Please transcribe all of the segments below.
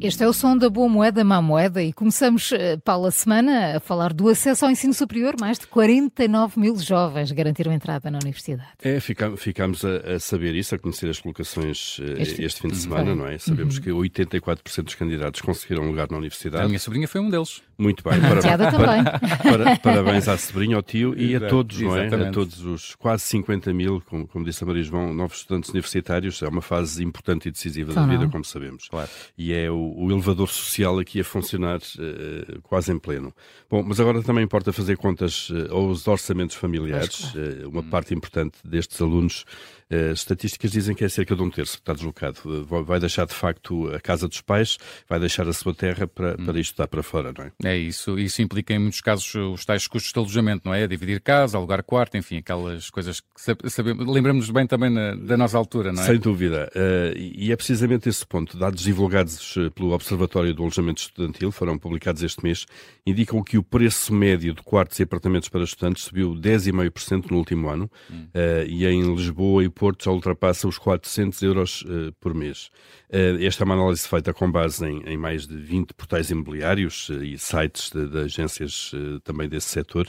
Este é o som da boa moeda, má moeda, e começamos, eh, Paula, a semana a falar do acesso ao ensino superior. Mais de 49 mil jovens garantiram entrada na universidade. É, ficamos a, a saber isso, a conhecer as colocações eh, este, este fim de semana, não é? Sabemos uhum. que 84% dos candidatos conseguiram um lugar na universidade. A minha sobrinha foi um deles. Muito bem. Parabéns, também. Para, parabéns à sobrinha, ao tio e Exato, a todos, não é? A todos os quase 50 mil, como, como disse a Maria João, novos estudantes universitários. É uma fase importante e decisiva da vida, como sabemos. Claro. E é o, o, elevador social aqui a funcionar uh, quase em pleno. Bom, mas agora também importa fazer contas uh, aos orçamentos familiares. Uh, uma hum. parte importante destes alunos estatísticas dizem que é cerca de um terço que está deslocado. Vai deixar, de facto, a casa dos pais, vai deixar a sua terra para, hum. para estudar para fora, não é? É isso. Isso implica, em muitos casos, os tais custos de alojamento, não é? Dividir casa, alugar quarto, enfim, aquelas coisas que sabemos. Lembramos bem também na, da nossa altura, não é? Sem dúvida. E é precisamente esse ponto. Dados divulgados pelo Observatório do Alojamento Estudantil, foram publicados este mês, indicam que o preço médio de quartos e apartamentos para estudantes subiu 10,5% no último ano. Hum. e em Lisboa e Porto já ultrapassa os 400 euros uh, por mês. Uh, esta é uma análise feita com base em, em mais de 20 portais imobiliários uh, e sites de, de agências também desse setor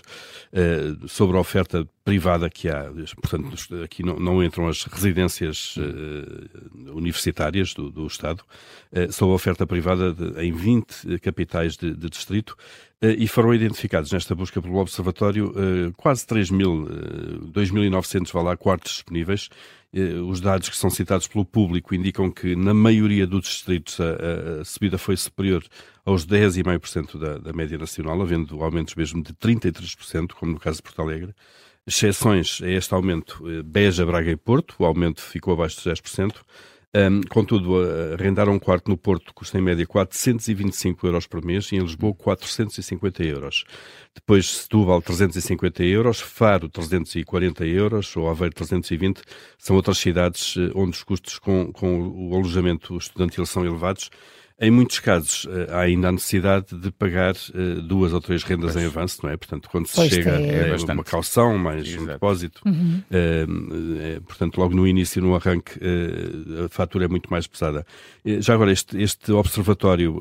sobre a oferta privada que há. Portanto, aqui não, não entram as residências universitárias do, do Estado, sobre a oferta privada de, em 20 capitais de, de distrito e foram identificados nesta busca pelo Observatório quase 3 mil, 2.900 vá lá, quartos disponíveis os dados que são citados pelo público indicam que na maioria dos distritos a, a subida foi superior aos 10,5% da, da média nacional, havendo aumentos mesmo de 33%, como no caso de Porto Alegre. Exceções a este aumento, eh, Beja, Braga e Porto, o aumento ficou abaixo de 10%. Um, contudo, arrendar um quarto no Porto custa em média 425 euros por mês e em Lisboa 450 euros. Depois Setúbal 350 euros, Faro 340 euros ou Aveiro 320 são outras cidades eh, onde os custos com, com o alojamento estudantil são elevados em muitos casos, eh, há ainda a necessidade de pagar uh, duas ou três rendas pois. em avanço, não é? Portanto, quando se pois chega é. a uma calção, mais Exato. um depósito, uhum. uh, portanto, logo no início, no arranque, a fatura é muito mais pesada. já agora, este, este observatório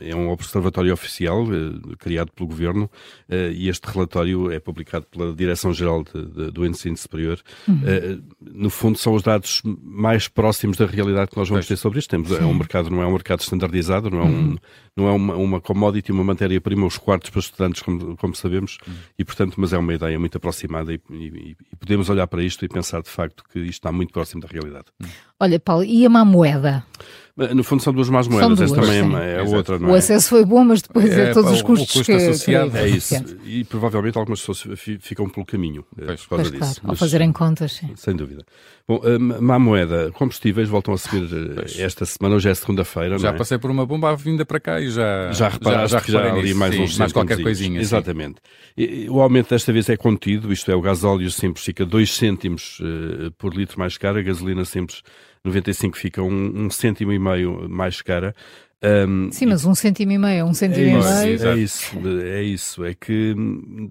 é um observatório oficial, criado pelo Governo, e este relatório é publicado pela Direção-Geral do Ensino Superior. Uhum. no fundo, são os dados mais próximos da realidade que nós vamos pois. ter sobre isto. Temos, é um mercado, não é um mercado standardizado, não é, um, uhum. não é uma, uma commodity, uma matéria-prima, os quartos para estudantes, como, como sabemos, uhum. e portanto, mas é uma ideia muito aproximada e, e, e, podemos olhar para isto e pensar de facto que isto está muito próximo da realidade. Olha, Paulo, e a má moeda? No fundo são duas más moedas, essa também sim. é, é outra, não é? O acesso foi bom, mas depois é, é todos os custos o custo que, associado. Que, é isso. E provavelmente algumas pessoas ficam pelo caminho eh, pois, por causa pois, disso. Claro, ao fazerem contas, sim. Sem dúvida. Bom, uh, má moeda, combustíveis voltam a subir eh, pois. esta semana, hoje é segunda-feira, Já é? passei por uma bomba à vinda para cá e já... Já reparaste já, já, que já ali mais sim, uns mais qualquer coisinha. Exatamente. E, o aumento desta vez é contido, isto é, o gasóleo simples fica 2 cêntimos uh, por litro mais caro, a gasolina simples 95 fica um, um cêntimo e meio mais cara. Um, Sim, mas um cêntimo e meio, um cêntimo é e meio. É isso, é isso. É que hum,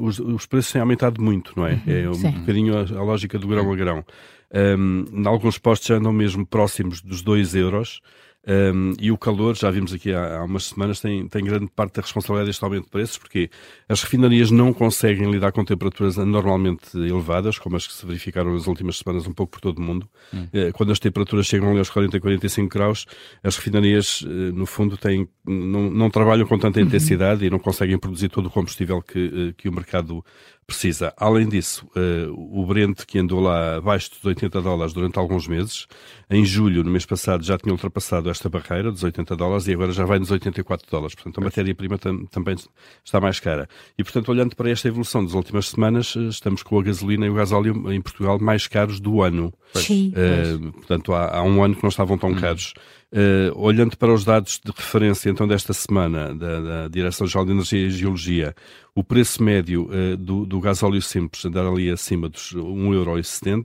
os, os preços têm aumentado muito, não é? Uhum, é um sim. bocadinho a, a, lógica do grão a grão. Um, em alguns postos já andam mesmo próximos dos 2 euros. Um, e o calor, já vimos aqui há, há, umas semanas, tem, tem grande parte da responsabilidade deste aumento de preços, porque as refinarias não conseguem lidar com temperaturas anormalmente elevadas, como as que se verificaram nas últimas semanas um pouco por todo o mundo. Hum. Uh, quando as temperaturas chegam ali aos 40 e 45 graus, as refinarias, uh, no fundo, têm, não, não trabalham com tanta uhum. intensidade e não conseguem produzir todo o combustível que, uh, que o mercado precisa. Além disso, o Brent, que andou lá abaixo dos 80 dólares durante alguns meses, em julho, no mês passado, já tinha ultrapassado esta barreira dos 80 dólares e agora já vai nos 84 dólares. Portanto, a matéria-prima tam também está mais cara. E, portanto, olhando para esta evolução das últimas semanas, eh, estamos com a gasolina e o gasóleo em Portugal mais caros do ano. Sim. Uh, portanto, há, há, um ano que não estavam tão hum. caros. Uh, olhando para os dados de referência então desta semana da, da Direção-Geral de Energia e Geologia, o preço médio uh, do, do gasóleo simples andar ali acima dos 1,70€,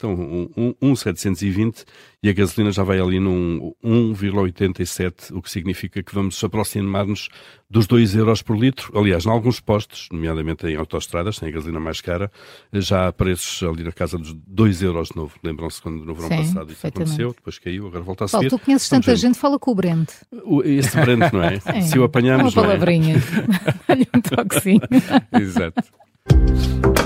1,720€ e a gasolina já vai ali num 1,87, o que significa que vamos aproximar-nos dos 2 euros por litro. Aliás, em alguns postos, nomeadamente em autoestradas, tem a gasolina mais cara, já há preços ali na casa dos 2 euros de novo. Lembram-se quando no verão Sim, passado isso aconteceu, depois caiu, agora volta a Paulo, subir. tu conheces tanta ver. gente, fala com o Brent. Esse Brent, não é? Sim. Se o apanhamos, Uma é? palavrinha. Dá-lhe um toquezinho. Exato.